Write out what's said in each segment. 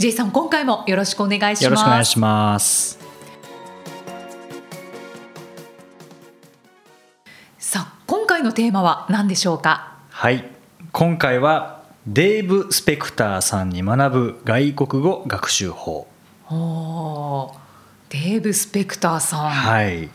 J さん今回もよろしくお願いします。よろしくお願いします。さあ今回のテーマは何でしょうか？はい。今回はデーブ・スペクターさんに学ぶ外国語学習法。おーデーブ・スペクターさん、はい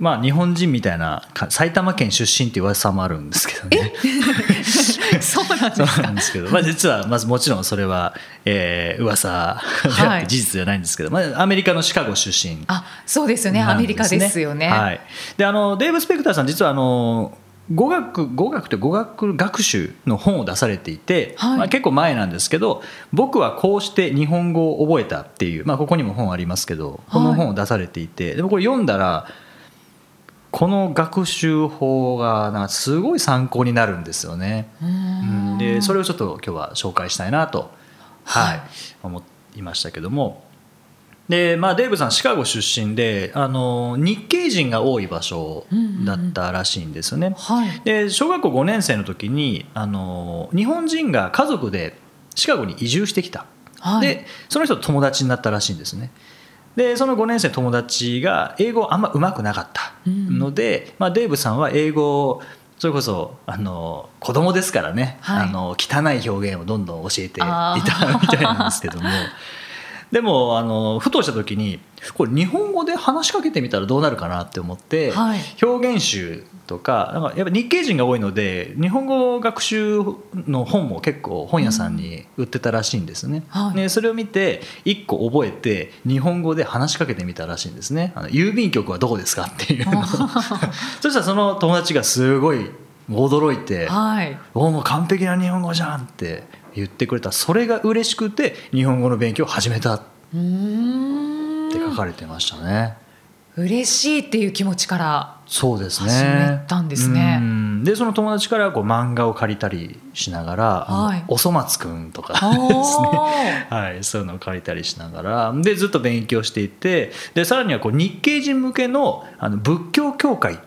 まあ日本人みたいなか埼玉県出身っていう噂もあるんですけどね。そうなんですか？なんですけど、まあ、実はまずもちろんそれは、えー、噂であはい。って事実じゃないんですけど、まあ、アメリカのシカゴ出身あそうですよね。アメリカですよね、はい、であのデーブ・スペクターさん実はあの語学語学と語学学習の本を出されていて、はい。まあ、結構前なんですけど僕はこうして日本語を覚えたっていう、まあ、ここにも本ありますけどこの本を出されていて、でもこれ読んだらこの学習法がなんかすごい参考になるんですよね。うん。ん。でそれをちょっと今日は紹介したいなと、はいはい思いましたけども。で、まあ、デーブさんシカゴ出身であの日系人が多い場所だったらしいんですよね。はい。で小学校5年生の時にあの日本人が家族でシカゴに移住してきた、はい。でその人と友達になったらしいんですねでその5年生の友達が英語あんま上手くなかったので、まあ、デーブさんは英語をそれこそあの子供ですからね、はい。あの汚い表現をどんどん教えていたみたいなんですけども。でもあのふとした時にこれ日本語で話しかけてみたらどうなるかなって思って、はい。表現集とかなんかやっぱ日系人が多いので日本語学習の本も結構本屋さんに売ってたらしいんですね。はい。でそれを見て1個覚えて日本語で話しかけてみたらしいんですね。あの郵便局はどこですかっていうの。を そしたらその友達がすごい驚いてはい「おおもう完璧な日本語じゃん」って言ってくれた。それが嬉しくて日本語の勉強を始めたって書かれてましたね。嬉しいっていう気持ちからそうですね。始めたんですね。うん。でその友達からこう漫画を借りたりしながら「あのはい。おそ松くん」とかですおね、ー はい、そういうのを借りたりしながら。でずっと勉強していてでさらにはこう日系人向けのあの仏教協会っ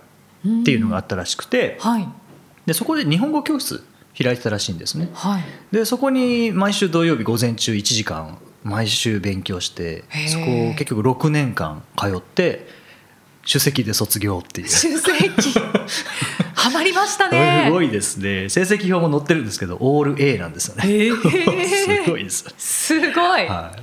ていうのがあったらしくてはい。でそこで日本語教室開いてたらしいんですね。はい。でそこに毎週土曜日午前中1時間毎週勉強してそこを結局6年間通って首席で卒業っていう。出席。ハマりましたね。すごいですね。成績表も載ってるんですけどオール A なんですよね、へー。すごいです、すごい、はい、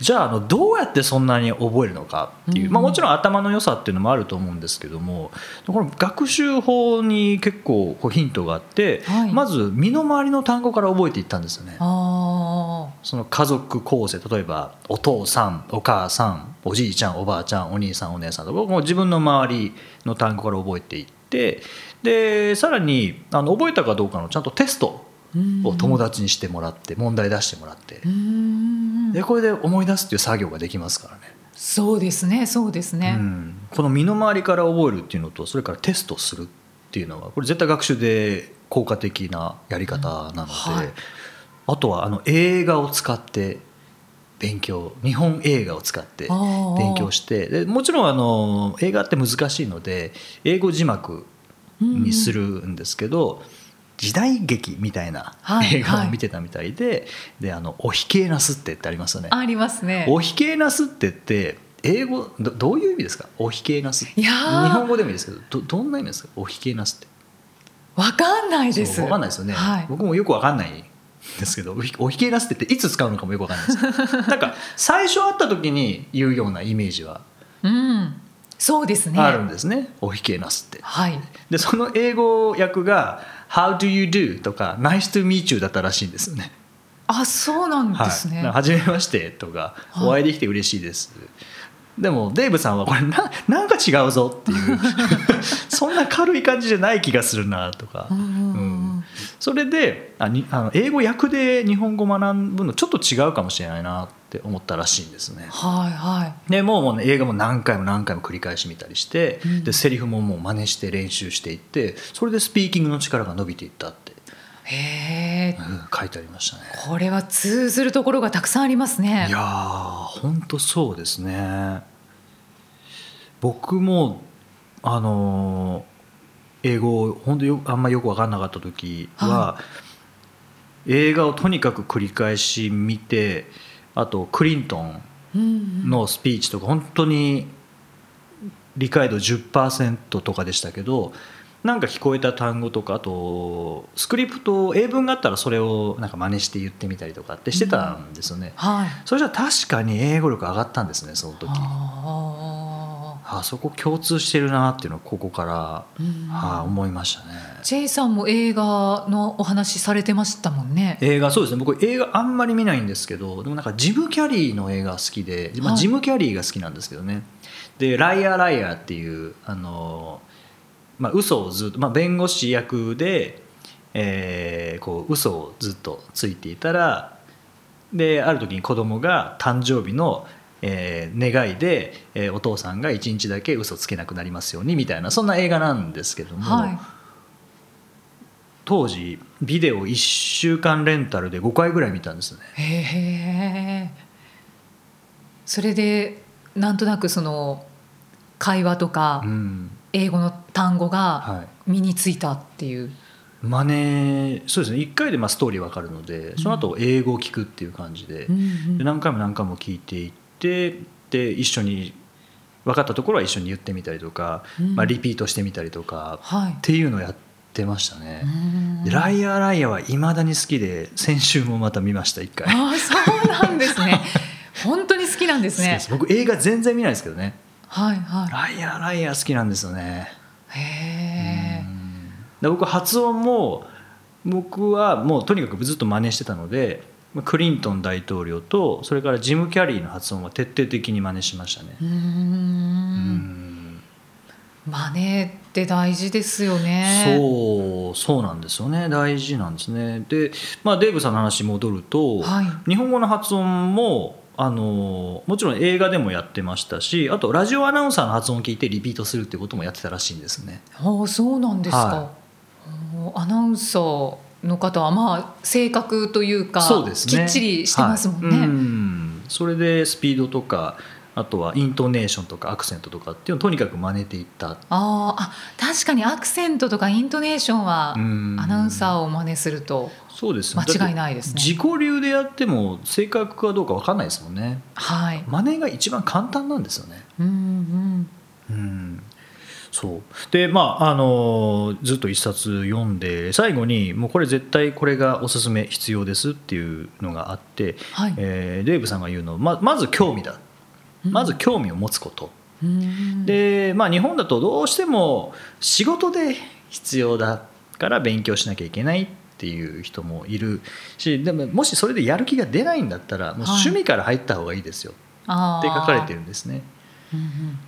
じゃああのどうやってそんなに覚えるのかっていう、うん。まあ、もちろん頭の良さっていうのもあると思うんですけどもこの学習法に結構こうヒントがあって、はい。まず身の回りの単語から覚えていったんですよね。あその家族構成例えばお父さんお母さんおじいちゃんおばあちゃんお兄さんお姉さんとかもう自分の周りの単語から覚えていってでさらにあの覚えたかどうかのちゃんとテストを友達にしてもらって問題出してもらって。でこれで思い出すっていう作業ができますからね、そうですねそうですね、うん、この身の回りから覚えるっていうのとそれからテストするっていうのはこれ絶対学習で効果的なやり方なので、はいあとはあの映画を使って勉強。日本映画を使って勉強して。でもちろんあの映画って難しいので英語字幕にするんですけど、時代劇みたいなはい映画を見てたみたいで,、であのおひけなすってってありますよね。ありますね。おひけなすってって英語どどういう意味ですか？おひけなすいやー。日本語でもいいですけどどどんな意味ですか？おひけなすって。わかんないです。わかんないですよね、はい、僕もよくわかんないんですけどおひけなすってっていつ使うのかもよくわかんないです。なんか最初会った時に言うようなイメージはうん。そうですね。あるんですね。おひけなすって。はい。でその英語訳が「How do you do?」とか「Nice to meet you」だったらしいんですよね。あそうなんですね、はじめましてとか、はい。お会いできて嬉しいです。でもデーブさんはこれななんか違うぞっていう。そんな軽い感じじゃない気がするなとか、うん。うんそれであにあの英語訳で日本語学ぶのちょっと違うかもしれないなって思ったらしいんですね。はいはい。でもうもう、ね、映画も何回も何回も繰り返し見たりして、うん。でセリフももう真似して練習していってそれでスピーキングの力が伸びていったって、へえうん書いてありましたね。これは通ずるところがたくさんありますね。いやー本当そうですね。僕もあのー英語を本当よあんまよく分かんなかった時は、は映画をとにかく繰り返し見てあとクリントンうんのスピーチとか本当に理解度10%とかでしたけどなんか聞こえた単語とかあとスクリプト英文があったらそれをなんか真似して言ってみたりとかってしてたんですよね。はい。それじゃ確かに英語力上がったんですねその時ああそこ共通してるなっていうのをここから、はい思いましたね。ジェイさんも映画のお話されてましたもんね。映画そうですね。僕映画あんまり見ないんですけどでもなんかジム・キャリーの映画好きで、まあ、はい。ジム・キャリーが好きなんですけどね。で「ライアー・ライアー」っていうあの、まあ、嘘をずっと、まあ、弁護士役で、えー、こう嘘をずっとついていたらである時に子供が誕生日の、えー願いで、えーお父さんが一日だけ嘘つけなくなりますようにみたいなそんな映画なんですけども、はい。当時ビデオ1週間レンタルで5回ぐらい見たんですね。へえそれでなんとなくその会話とかうん。英語の単語がはい。身についたっていう、真似そうですね。1回でまあストーリーわかるのでその後英語を聞くっていう感じで,、うんうん。で何回も何回も聞いていってで一緒に分かったところは一緒に言ってみたりとか、うん。まあ、リピートしてみたりとかはい。っていうのをやってましたね。ライアーライアーはいまだに好きで先週もまた見ました1回。ああそうなんですね。本当に好きなんですね。僕映画全然見ないですけどね。はいはライアーライアー好きなんですよね。いへえ僕発音も僕はもうとにかくずっと真似してたのでまあクリントン大統領とそれからジム・キャリーの発音は徹底的に真似しましたね。うん。ん。真似って大事ですよね。そうそうなんですよね。大事なんですね。で、まあ、デーブさんの話に戻ると、はい。日本語の発音もあのもちろん映画でもやってましたしあとラジオアナウンサーの発音を聞いてリピートするっていうこともやってたらしいんですね。ああそうなんですか、はおアナウンサーの方はまあ正確というかそうですね。きっちりしてますもんね、はい。うん。それでスピードとかあとはイントネーションとかアクセントとかっていうのをとにかく真似ていった。あーあ確かにアクセントとかイントネーションはうん。アナウンサーを真似するとそうです。間違いないですね。自己流でやっても正確かどうか分かんないですもんね。はい。真似が一番簡単なんですよね。うんうん。うんそう。でまああのずっと一冊読んで最後にもうこれ絶対これがおすすめ必要ですっていうのがあって、はい。えーデーブさんが言うのはままず興味だ。まず興味を持つこと、うん。でまあ日本だとどうしても仕事で必要だから勉強しなきゃいけないっていう人もいるしでももしそれでやる気が出ないんだったらもう趣味から入った方がいいですよ。って書かれてるんですね。うんうん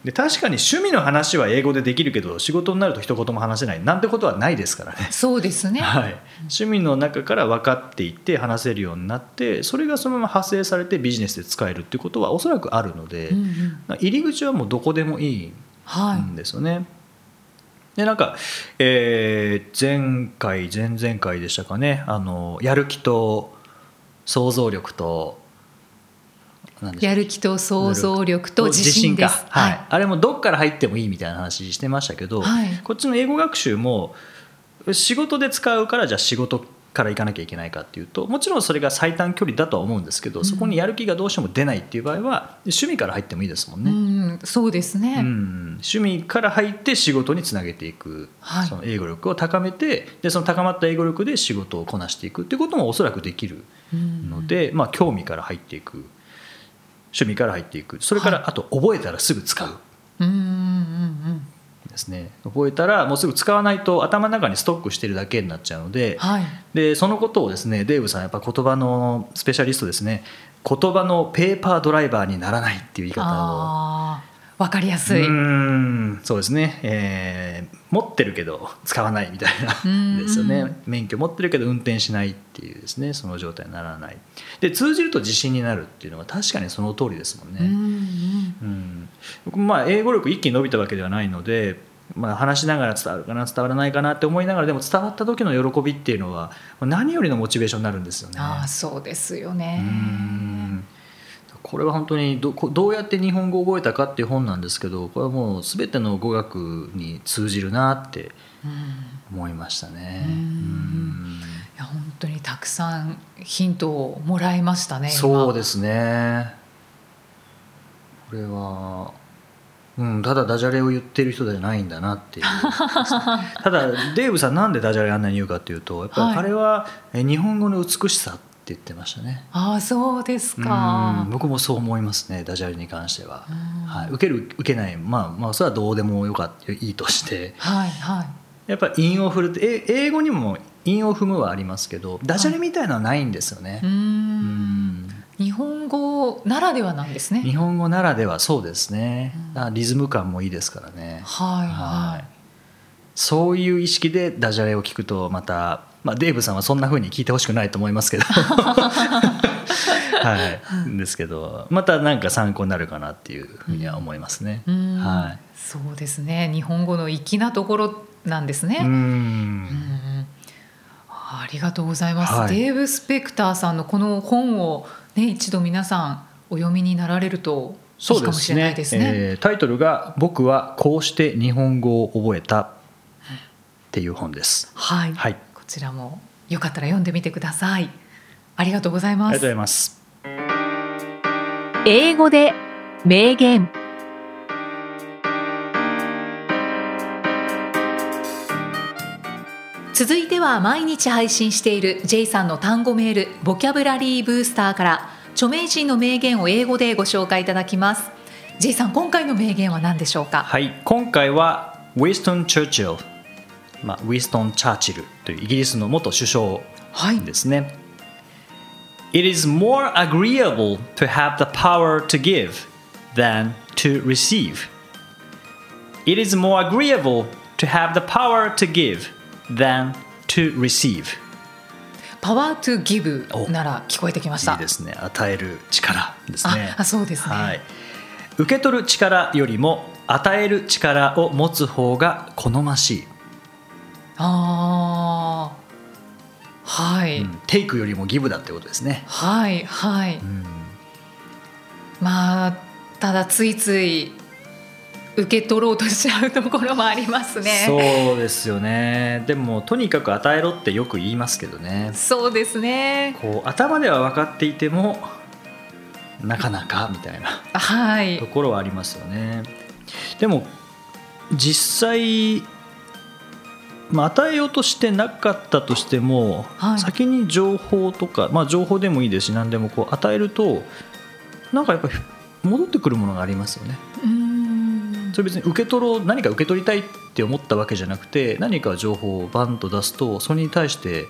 で確かに趣味の話は英語でできるけど仕事になると一言も話せない。なんてことはないですからね。そうですね。はい、趣味の中から分かっていって話せるようになってそれがそのまま派生されてビジネスで使えるっていうことはおそらくあるので、うんうん。入り口はもうどこでもいいはいんですよね。でなんか、えー前回前々回でしたかね。あのやる気と想像力とやる気と想像力と自信であれもどっから入ってもいいみたいな話してましたけど、はい。こっちの英語学習も仕事で使うからじゃあ仕事から行かなきゃいけないかっていうともちろんそれが最短距離だとは思うんですけど、そこにやる気がどうしても出ないっていう場合は趣味から入ってもいいですもんね。うんそうですね、うん、趣味から入って仕事につなげていく、はい。その英語力を高めてでその高まった英語力で仕事をこなしていくっていうこともおそらくできるうん。ので、まあ、興味から入っていく趣味から入っていく。それから、はい。あと覚えたらすぐ使う。ですね。覚えたらもうすぐ使わないと頭の中にストックしてるだけになっちゃうので,、はい。でそのことをですねデーブさんやっぱ言葉のスペシャリストですね。言葉のペーパードライバーにならないっていう言い方を。あわかりやすい。うん。そうですね、えー持ってるけど使わないみたいうん。なですよね。免許持ってるけど運転しないっていうですね。その状態にならない。で通じると自信になるっていうのは確かにその通りですもんね、うんうん。うん、僕まあ英語力一気に伸びたわけではないので、まあ、話しながら伝わるかな伝わらないかなって思いながらでも伝わった時の喜びっていうのは何よりのモチベーションになるんですよね。ああそうですようね。んこれは本当にどこどうやって日本語を覚えたかっていう本なんですけどこれはもう全ての語学に通じるなってうん思いましたね。いや本当にたくさんヒントをもらいましたね。今。そうですね。これは、うん、ただダジャレを言ってる人じゃないんだなっていう。ただデーブさんなんでダジャレあんなに言うかっていうとやっぱり彼はえ日本語の美しさって言ってましたね、ああそうですうかん。僕もそう思いますねダジャレに関しては、うん。はい、受ける受けない。まあまあそれはどうでもよかったいいとして。はいはい。やっぱり韻を振るってえ英語にも韻を踏むはありますけどダジャレみたいのはないんですよね。う、んうん。日本語ならではなんですね。日本語ならではそうですね、リズム感もいいですからね、はいははいい。そういう意識でダジャレを聞くとまた、まあ、デーブさんはそんな風に聞いてほしくないと思いますけど。はい。ですけどまたなんか参考になるかなっていうふうには思いますね、うん。はい。そうですね。日本語の粋なところなんですね。ううん。んありがとうございます、はい。デーブ・スペクターさんのこの本を、ね、一度皆さんお読みになられるといそいうかもしれないですね。ですね。えータイトルが「僕はこうして日本語を覚えた」っていう本です。はい、はい。こちらもよかったら読んでみてください。ありがとうございありがとうごます。ざいます英語で名言。続いては毎日配信している J さんの単語メールボキャブラリーブースターから著名人の名言を英語でご紹介いただきます J さん今回の名言は何でしょうか？はい今回はウィストン・チャーチル、まあ、ウィストン・チャーチルというイギリスの元首相はいですね、It is more agreeable to have the power to give than to receive It is more agreeable to have the power to give than to receive パワートゥギブおなら聞こえてきましたいいですね与える力ですねああそうですね、はい、受け取る力よりも与える力を持つ方が好ましい、ああはい、うん。テイクよりもギブだってことですね、はいはい、うん。まあただついつい受け取ろうとしちゃうところもありますね。そうですよね。でもとにかく与えろってよく言いますけどね。そうですね。こう頭では分かっていてもなかなかみたいな。はい。ところはありますよね。でも実際まあ、与えようとしてなかったとしても、はい。先に情報とか、まあ、情報でもいいですし何でもこう与えるとなんかやっぱり戻ってくるものがありますよね。それ別に受け取ろう何か受け取りたいって思ったわけじゃなくて何か情報をバンと出すとそれに対して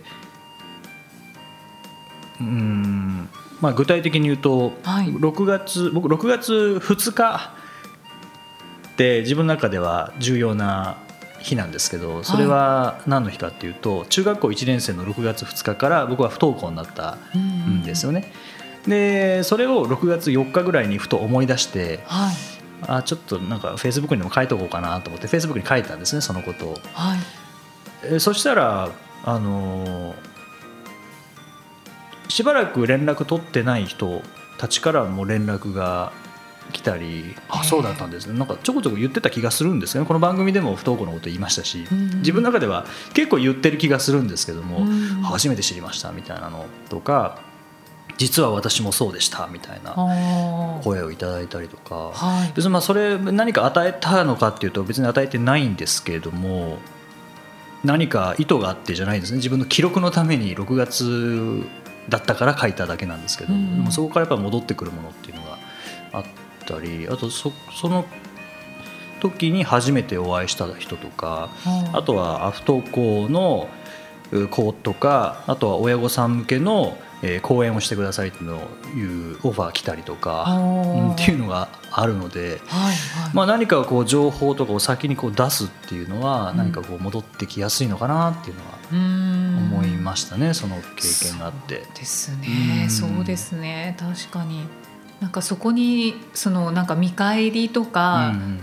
うーん、まあ、具体的に言うと、はい。6月僕6月2日って自分の中では重要な日なんですけどそれは何の日かっていうと中学校1年生の6月2日から僕は不登校になったんですよね。でそれを6月4日ぐらいにふと思い出してはいあちょっとなんかフェイスブックにも書いとこうかなと思ってフェイスブックに書いたんですねそのことを。はいえそしたらあのーしばらく連絡取ってない人たちからも連絡が来たりあそうだったんですね。なんかちょこちょこ言ってた気がするんですよね。この番組でも不登校のこと言いましたしうん。自分の中では結構言ってる気がするんですけどもうん。初めて知りましたみたいなのとか実は私もそうでしたみたいな声をいただいたりとか。はい。別にまあそれ何か与えたのかっていうと別に与えてないんですけれども何か意図があってじゃないですね。自分の記録のために6月だったから書いただけなんですけど、うん。でもそこからやっぱ戻ってくるものっていうのがあったりあとそその時に初めてお会いした人とかうん。あとはアフト校のう子とかあとは親御さん向けのえー講演をしてくださいっていうオファー来たりとか、っていうのがあるので、はいはい。まあ、何かこう情報とかを先にこう出すっていうのはうん。何かこう戻ってきやすいのかなっていうのは思いましたね、その経験があって。ですね、うん。そうですね。確かになんかそこにそのなんか見返りとか、うん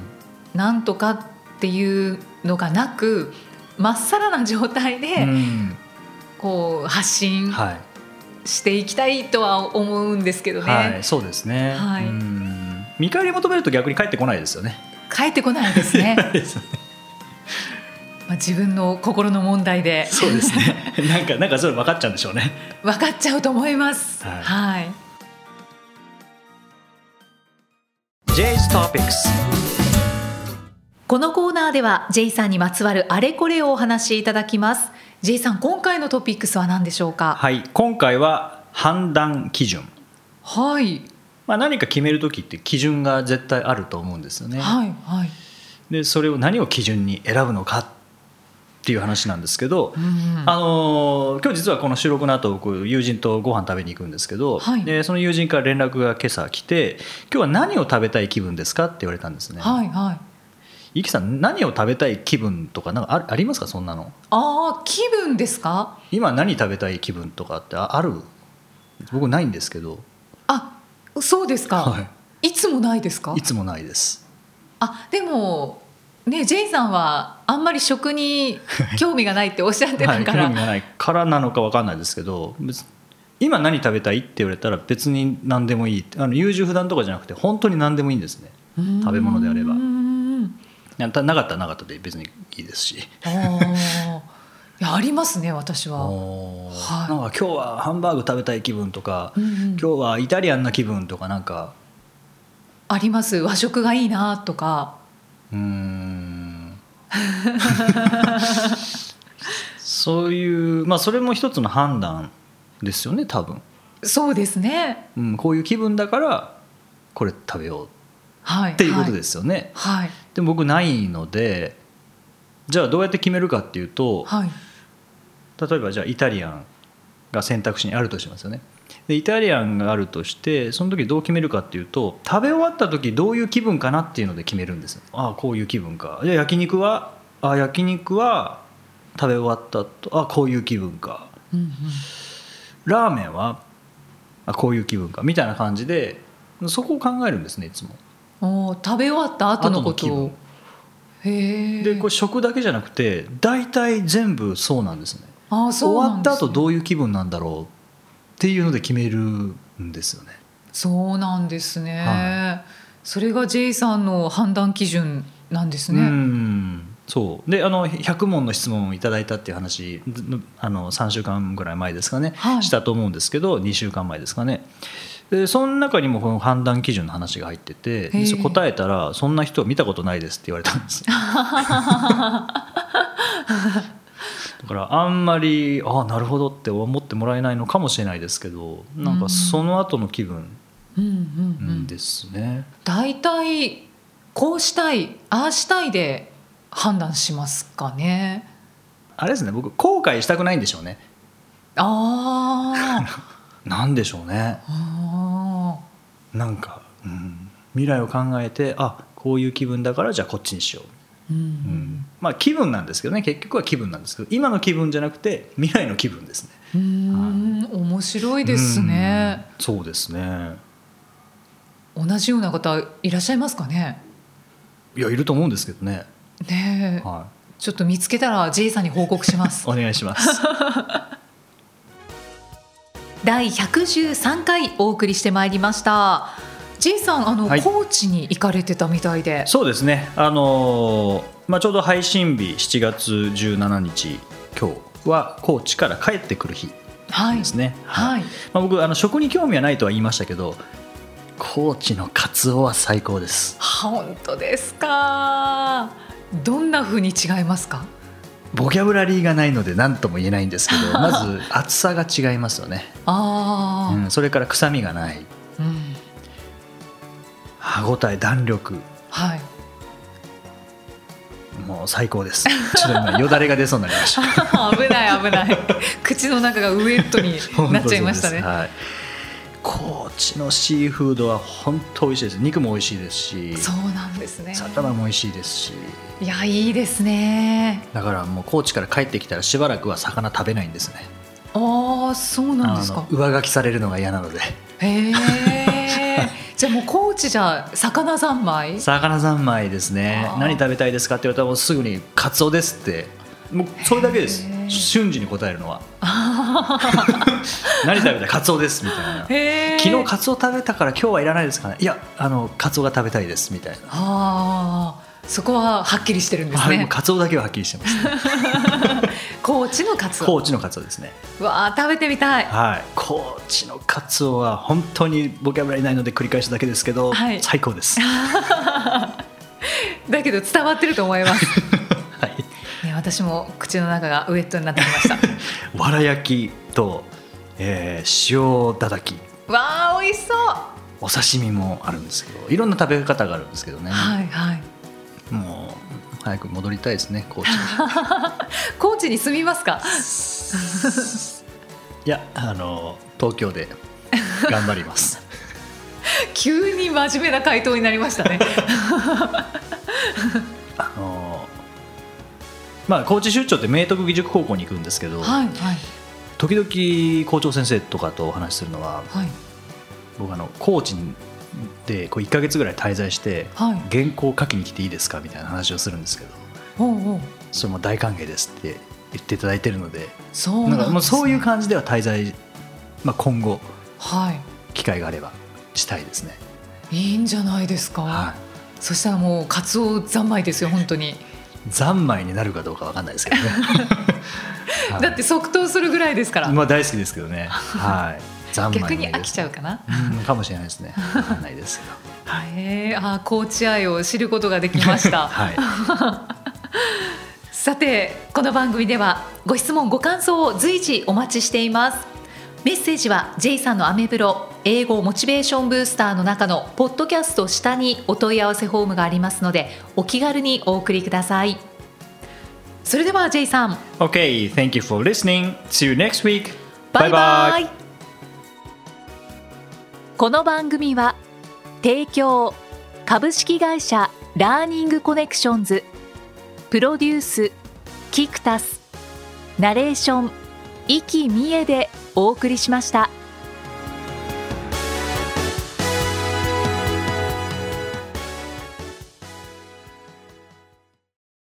なんとかっていうのがなくまっさらな状態で、うん。こう発信はい。していきたいとは思うんですけどね、はい、そうですね、はい。うん。見返り求めると逆に返ってこないですよね。帰ってこないですね。ですね。まあ自分の心の問題で。そうですね。なんかなんかそれ分かっちゃうんでしょうね。分かっちゃうと思います。はい。はい J's Topics. このコーナーでは J さんにまつわるあれこれをお話しいただきます。J さん今回のトピックスは何でしょうか？はい今回は判断基準、はい。まあ、何か決める時って基準が絶対あると思うんですよね。はいはい。でそれを何を基準に選ぶのかっていう話なんですけど、うんあのー今日実はこの収録の後僕友人とご飯食べに行くんですけど、はい。でその友人から連絡が今朝来て「今日は何を食べたい気分ですか?」って言われたんですね。はいはい。イキさん何を食べたい気分とかなんかあありますかそんなの？ああ気分ですか？今何食べたい気分とかってあある？僕ないんですけど、あそうですか、、はい。つもないですか？い、いつもないです。あでもね J さんはあんまり食に 興味がないっておっしゃってはい、たから、興味がないからなのか分かんないですけど別今何食べたいって言われたら別に何でもいいあの優柔不断とかじゃなくて本当に何でもいいんですね。食べ物であれば。うんななかったらなかったで別にいいですし。あやありますね私は。はい。なんか今日はハンバーグ食べたい気分とか、うんうん。今日はイタリアンな気分とかなんか。あります。和食がいいなとかうーん。そういうまあそれも一つの判断ですよね多分、そうですね。うん、こういう気分だからこれ食べようはいっていうことですすよね、はい。でも僕ないのでじゃあどうやって決めるかっていうと、はい。例えばじゃあイタリアンが選択肢にあるとしますよねでイタリアンがあるとしてその時どう決めるかっていうと食べ終わった時どういう気分かなっていうので決めるんですよ。ああこういう気分か。じゃあ焼肉はああ焼肉は食べ終わったとあこういう気分か。うんうん。ラーメンはあこういう気分か。みたいな感じでそこを考えるんですねいつも。おー食べ終わった後のことを。へえ。でこれ食だけじゃなくて大体全部そうなんですね。あーそう終わった後どういう気分なんだろうっていうので決めるんですよね。そうなんですね、はそれが J さんの判断基準なんですうね、ん。そう。であの100問の質問をいただいたっていう話あの3週間ぐらい前ですかね、はい。したと思うんですけど2週間前ですかね。でその中にもこの判断基準の話が入ってて答えたら「そんな人は見たことないです」って言われたんです だからあんまりああなるほどって思ってもらえないのかもしれないですけどなんかその後の気分うんうんうんですね。大体こうしたいああしたいで判断しますかねあれですね僕後悔したくないんでしょうね。あー なんでしょうね。あなんか、うん、未来を考えてあこういう気分だからじゃあこっちにしよう、ーうん。うん。まあ気分なんですけどね。結局は気分なんですけど今の気分じゃなくて未来の気分ですね。うん。面白いですね。うん。そうですね。同じような方いらっしゃいますかね？いやいると思うんですけどね、ねえ。はちょっと見つけたら J さんに報告します。い、お願いします。第113回お送りしてまいりました J さんあの、はい。高知に行かれてたみたいで。そうですね。あのーまあ、ちょうど配信日7月17日今日は高知から帰ってくる日はい。ですね、はい。まあ、僕あの食に興味はないとは言いましたけど高知のカツオは最高です。本当ですか。どんな風に違いますか？ボキャブラリーがないので何とも言えないんですけど まず厚さが違いますよね、ああ、うん、それから臭みがない。うん歯ごたえ弾力。はい。もう最高です。ちょっと今よだれが出そうになりました。危ない危ない。口の中がウエットに なっちゃいましたね。はい、高知のシーフードは本当美味しいです。肉も美味しいですし。そうなんですね。魚も美味しいですし。いやいいですね。だからもう高知から帰ってきたらしばらくは魚食べないんですね。ああそうなんですか。上書きされるのが嫌なので。へえ じゃあもう高知じゃ魚三昧？魚三昧ですね。何食べたいですかって言われたらもうすぐにカツオですって。もうそれだけです。瞬時に答えるのは。何食べたい？カツオですみたいな。昨日カツオ食べたから今日はいらないですかね。いやあのカツオが食べたいですみたいな、ああそこははっきりしてるんですね。カツオだけははっきりしてます、ね、高知のカツオ。高知のカツオですね。わあ食べてみたい。はい。高知のカツオは本当にボキャブラリーないので繰り返すだけですけど、はい。最高です。だけど伝わってると思います。はい。ね私も口の中がウエットになってきました。わら焼きと、えー塩だだき。わあ美味しそう。お刺身もあるんですけどいろんな食べ方があるんですけどね、はいはい。もう早く戻りたいですね高知に高知に住みますか？いやあの東京で頑張ります。急に真面目な回答になりましたね。あのまあ高知出張って明徳義塾高校に行くんですけど、はいはい。時々校長先生とかとお話しするのははい。僕あの高知でこう1か月ぐらい滞在して、はい。原稿書きに来ていいですかみたいな話をするんですけど。それも大歓迎ですって言っていただいてるので。そうなんもうそういう感じでは滞在、まあ、今後は機会があればしたいですね。いいいんじゃないですか、はそしたらもうカツオ三昧ですよ本当に、い、三昧になるかどうかわかんないですけどね。はい。だって即答するぐらいですから、まあ大好きですけどね。はい。逆に飽きちゃうう。かなうんかもしれないですね。わかんないですけど。へえあ高知愛を知ることができましたはい。さてこの番組ではご質問ご感想を随時お待ちしていますメッセージは J さんのアメブロ英語モチベーションブースターの中のポッドキャスト下にお問い合わせフォームがありますのでお気軽にお送りくださいそれでは J さん Okay, thank you for listening. See you next week. バイバイこの番組は提供株式会社ラーニングコネクションズプロデュースキクタスナレーション生きみえでお送りしました。